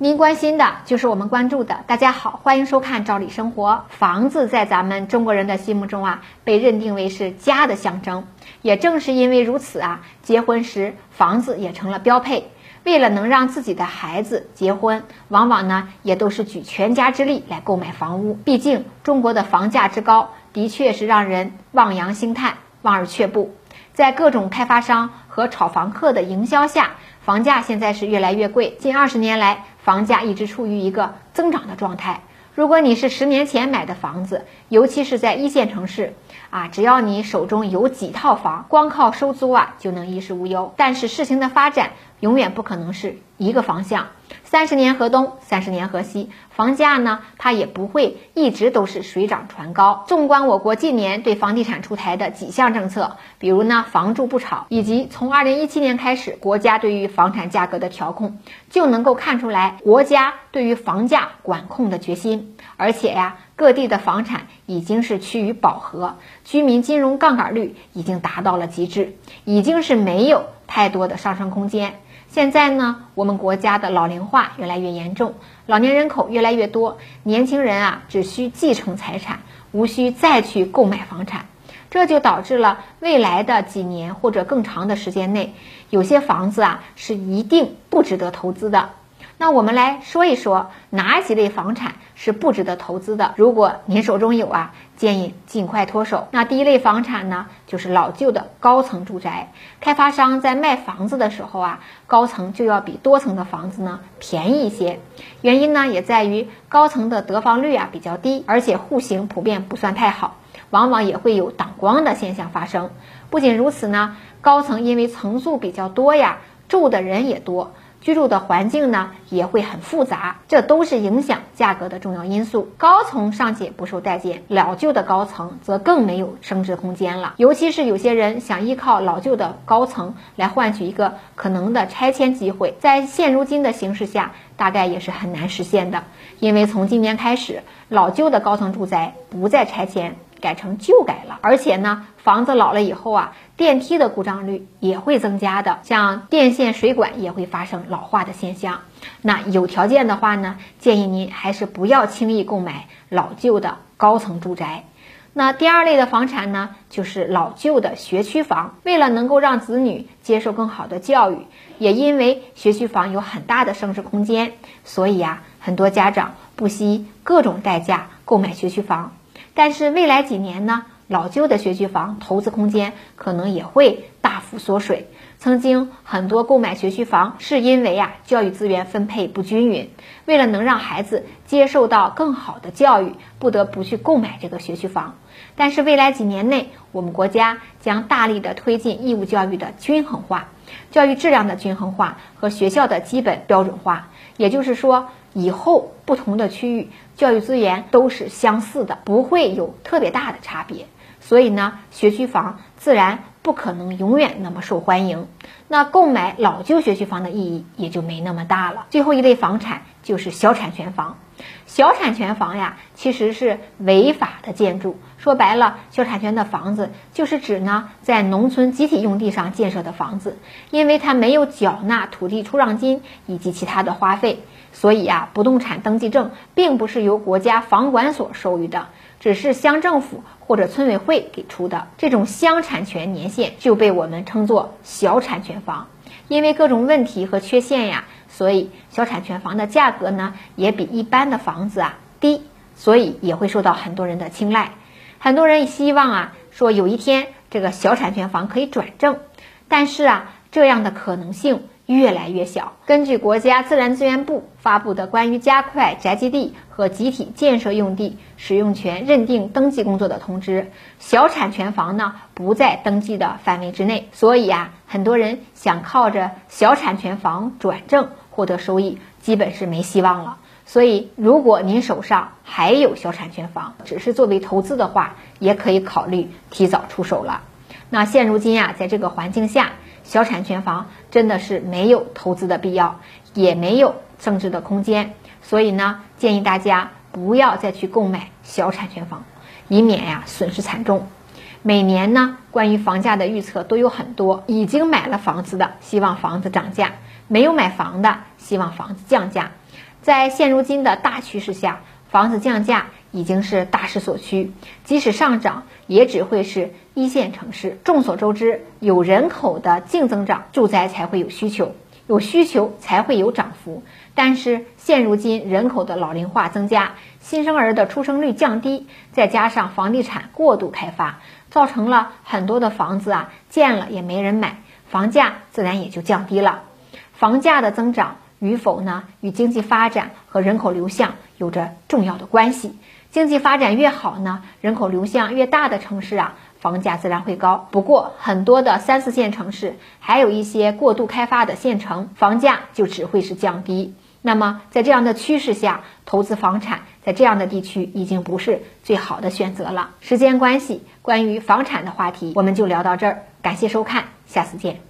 您关心的就是我们关注的。大家好，欢迎收看《赵理生活》。房子在咱们中国人的心目中啊，被认定为是家的象征。也正是因为如此啊，结婚时房子也成了标配。为了能让自己的孩子结婚，往往呢也都是举全家之力来购买房屋。毕竟中国的房价之高，的确是让人望洋兴叹、望而却步。在各种开发商和炒房客的营销下，房价现在是越来越贵。近二十年来，房价一直处于一个增长的状态。如果你是十年前买的房子，尤其是在一线城市，啊，只要你手中有几套房，光靠收租啊就能衣食无忧。但是事情的发展永远不可能是一个方向。三十年河东，三十年河西，房价呢，它也不会一直都是水涨船高。纵观我国近年对房地产出台的几项政策，比如呢“房住不炒”，以及从二零一七年开始国家对于房产价格的调控，就能够看出来国家对于房价管控的决心。而且呀，各地的房产已经是趋于饱和，居民金融杠杆率已经达到了极致，已经是没有太多的上升空间。现在呢，我们国家的老龄化越来越严重，老年人口越来越多，年轻人啊只需继承财产，无需再去购买房产，这就导致了未来的几年或者更长的时间内，有些房子啊是一定不值得投资的。那我们来说一说哪几类房产是不值得投资的。如果您手中有啊，建议尽快脱手。那第一类房产呢，就是老旧的高层住宅。开发商在卖房子的时候啊，高层就要比多层的房子呢便宜一些。原因呢，也在于高层的得房率啊比较低，而且户型普遍不算太好，往往也会有挡光的现象发生。不仅如此呢，高层因为层数比较多呀，住的人也多。居住的环境呢也会很复杂，这都是影响价格的重要因素。高层尚且不受待见，老旧的高层则更没有升值空间了。尤其是有些人想依靠老旧的高层来换取一个可能的拆迁机会，在现如今的形势下，大概也是很难实现的。因为从今年开始，老旧的高层住宅不再拆迁。改成旧改了，而且呢，房子老了以后啊，电梯的故障率也会增加的，像电线、水管也会发生老化的现象。那有条件的话呢，建议您还是不要轻易购买老旧的高层住宅。那第二类的房产呢，就是老旧的学区房。为了能够让子女接受更好的教育，也因为学区房有很大的升值空间，所以啊，很多家长不惜各种代价购买学区房。但是未来几年呢，老旧的学区房投资空间可能也会大幅缩水。曾经很多购买学区房是因为啊教育资源分配不均匀，为了能让孩子接受到更好的教育，不得不去购买这个学区房。但是未来几年内，我们国家将大力的推进义务教育的均衡化，教育质量的均衡化和学校的基本标准化。也就是说，以后不同的区域教育资源都是相似的，不会有特别大的差别。所以呢，学区房自然不可能永远那么受欢迎。那购买老旧学区房的意义也就没那么大了。最后一类房产就是小产权房。小产权房呀，其实是违法的建筑。说白了，小产权的房子就是指呢，在农村集体用地上建设的房子，因为它没有缴纳土地出让金以及其他的花费，所以啊，不动产登记证并不是由国家房管所授予的，只是乡政府或者村委会给出的。这种乡产权年限就被我们称作小产权房。因为各种问题和缺陷呀，所以小产权房的价格呢也比一般的房子啊低，所以也会受到很多人的青睐。很多人希望啊说有一天这个小产权房可以转正，但是啊这样的可能性。越来越小。根据国家自然资源部发布的关于加快宅基地和集体建设用地使用权认定登记工作的通知，小产权房呢不在登记的范围之内。所以啊，很多人想靠着小产权房转正获得收益，基本是没希望了。所以，如果您手上还有小产权房，只是作为投资的话，也可以考虑提早出手了。那现如今啊，在这个环境下，小产权房真的是没有投资的必要，也没有增值的空间。所以呢，建议大家不要再去购买小产权房，以免呀损失惨重。每年呢，关于房价的预测都有很多，已经买了房子的希望房子涨价，没有买房的希望房子降价。在现如今的大趋势下，房子降价已经是大势所趋，即使上涨，也只会是一线城市。众所周知，有人口的净增长，住宅才会有需求，有需求才会有涨幅。但是现如今人口的老龄化增加，新生儿的出生率降低，再加上房地产过度开发，造成了很多的房子啊建了也没人买，房价自然也就降低了。房价的增长。与否呢？与经济发展和人口流向有着重要的关系。经济发展越好呢，人口流向越大的城市啊，房价自然会高。不过，很多的三四线城市，还有一些过度开发的县城，房价就只会是降低。那么，在这样的趋势下，投资房产在这样的地区已经不是最好的选择了。时间关系，关于房产的话题我们就聊到这儿。感谢收看，下次见。